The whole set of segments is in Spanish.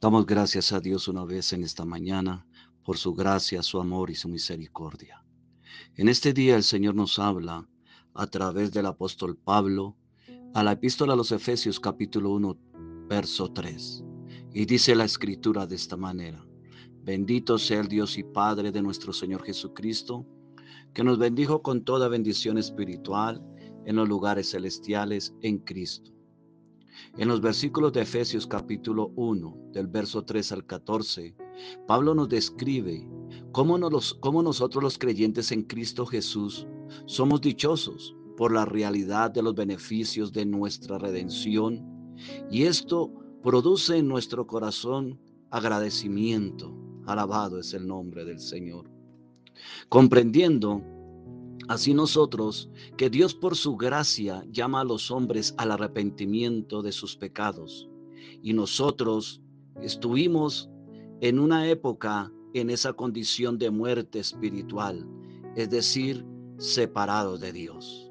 Damos gracias a Dios una vez en esta mañana por su gracia, su amor y su misericordia. En este día el Señor nos habla a través del apóstol Pablo a la epístola a los Efesios capítulo 1, verso 3. Y dice la escritura de esta manera, bendito sea el Dios y Padre de nuestro Señor Jesucristo, que nos bendijo con toda bendición espiritual en los lugares celestiales en Cristo en los versículos de Efesios capítulo 1, del verso 3 al 14, Pablo nos describe cómo, nosotros los creyentes en Cristo Jesús somos dichosos por la realidad de los beneficios de nuestra redención y esto produce en nuestro corazón agradecimiento. Alabado es el nombre del Señor. Comprendiendo Así nosotros, que Dios por su gracia llama a los hombres al arrepentimiento de sus pecados. Y nosotros estuvimos en una época en esa condición de muerte espiritual, es decir, separados de Dios.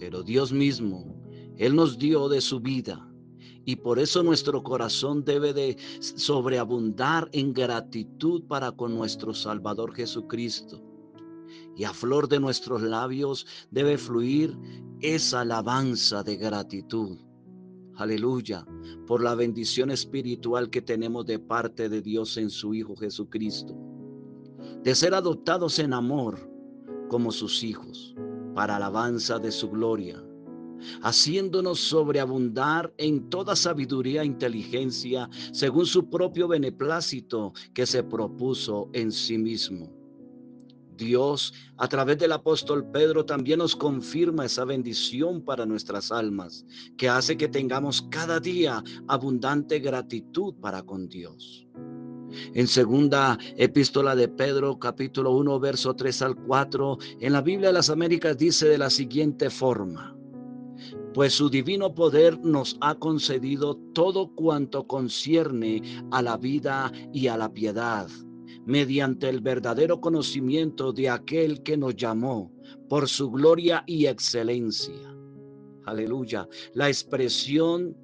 Pero Dios mismo, Él nos dio de su vida y por eso nuestro corazón debe de sobreabundar en gratitud para con nuestro Salvador Jesucristo y a flor de nuestros labios debe fluir esa alabanza de gratitud. Aleluya, por la bendición espiritual que tenemos de parte de Dios en su Hijo Jesucristo. De ser adoptados en amor como sus hijos, para alabanza de su gloria, haciéndonos sobreabundar en toda sabiduría e inteligencia, según su propio beneplácito que se propuso en sí mismo Dios, a través del apóstol Pedro, también nos confirma esa bendición para nuestras almas, que hace que tengamos cada día abundante gratitud para con Dios. En segunda epístola de Pedro, capítulo 1, verso 3 al 4, en la Biblia de las Américas dice de la siguiente forma, pues su divino poder nos ha concedido todo cuanto concierne a la vida y a la piedad mediante el verdadero conocimiento de aquel que nos llamó por su gloria y excelencia. Aleluya. La expresión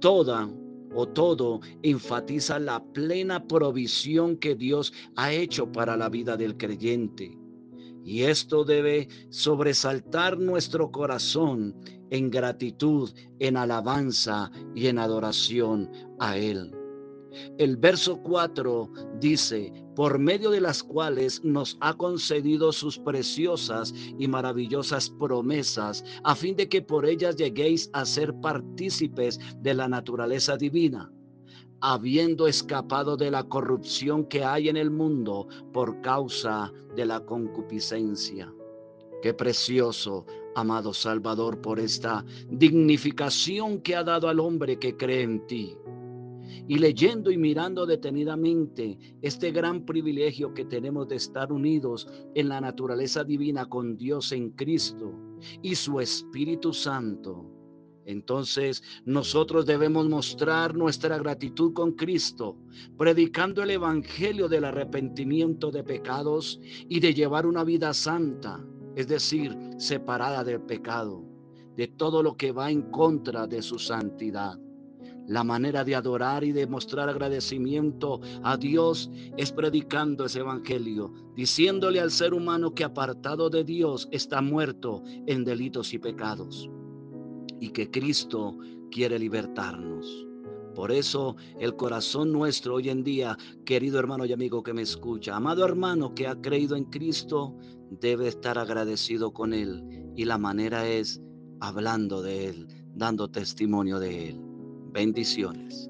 toda o todo enfatiza la plena provisión que Dios ha hecho para la vida del creyente. Y esto debe sobresaltar nuestro corazón en gratitud, en alabanza y en adoración a Él. El verso 4 dice, por medio de las cuales nos ha concedido sus preciosas y maravillosas promesas, a fin de que por ellas lleguéis a ser partícipes de la naturaleza divina, habiendo escapado de la corrupción que hay en el mundo por causa de la concupiscencia. Qué precioso, amado Salvador, por esta dignificación que ha dado al hombre que cree en ti y leyendo y mirando detenidamente este gran privilegio que tenemos de estar unidos en la naturaleza divina con Dios en Cristo y su Espíritu Santo. Entonces nosotros debemos mostrar nuestra gratitud con Cristo, predicando el Evangelio del arrepentimiento de pecados y de llevar una vida santa, es decir, separada del pecado, de todo lo que va en contra de su santidad. La manera de adorar y de mostrar agradecimiento a Dios es predicando ese evangelio, diciéndole al ser humano que apartado de Dios está muerto en delitos y pecados y que Cristo quiere libertarnos. Por eso el corazón nuestro hoy en día, querido hermano y amigo que me escucha, amado hermano que ha creído en Cristo, debe estar agradecido con Él. Y la manera es hablando de Él, dando testimonio de Él. Bendiciones.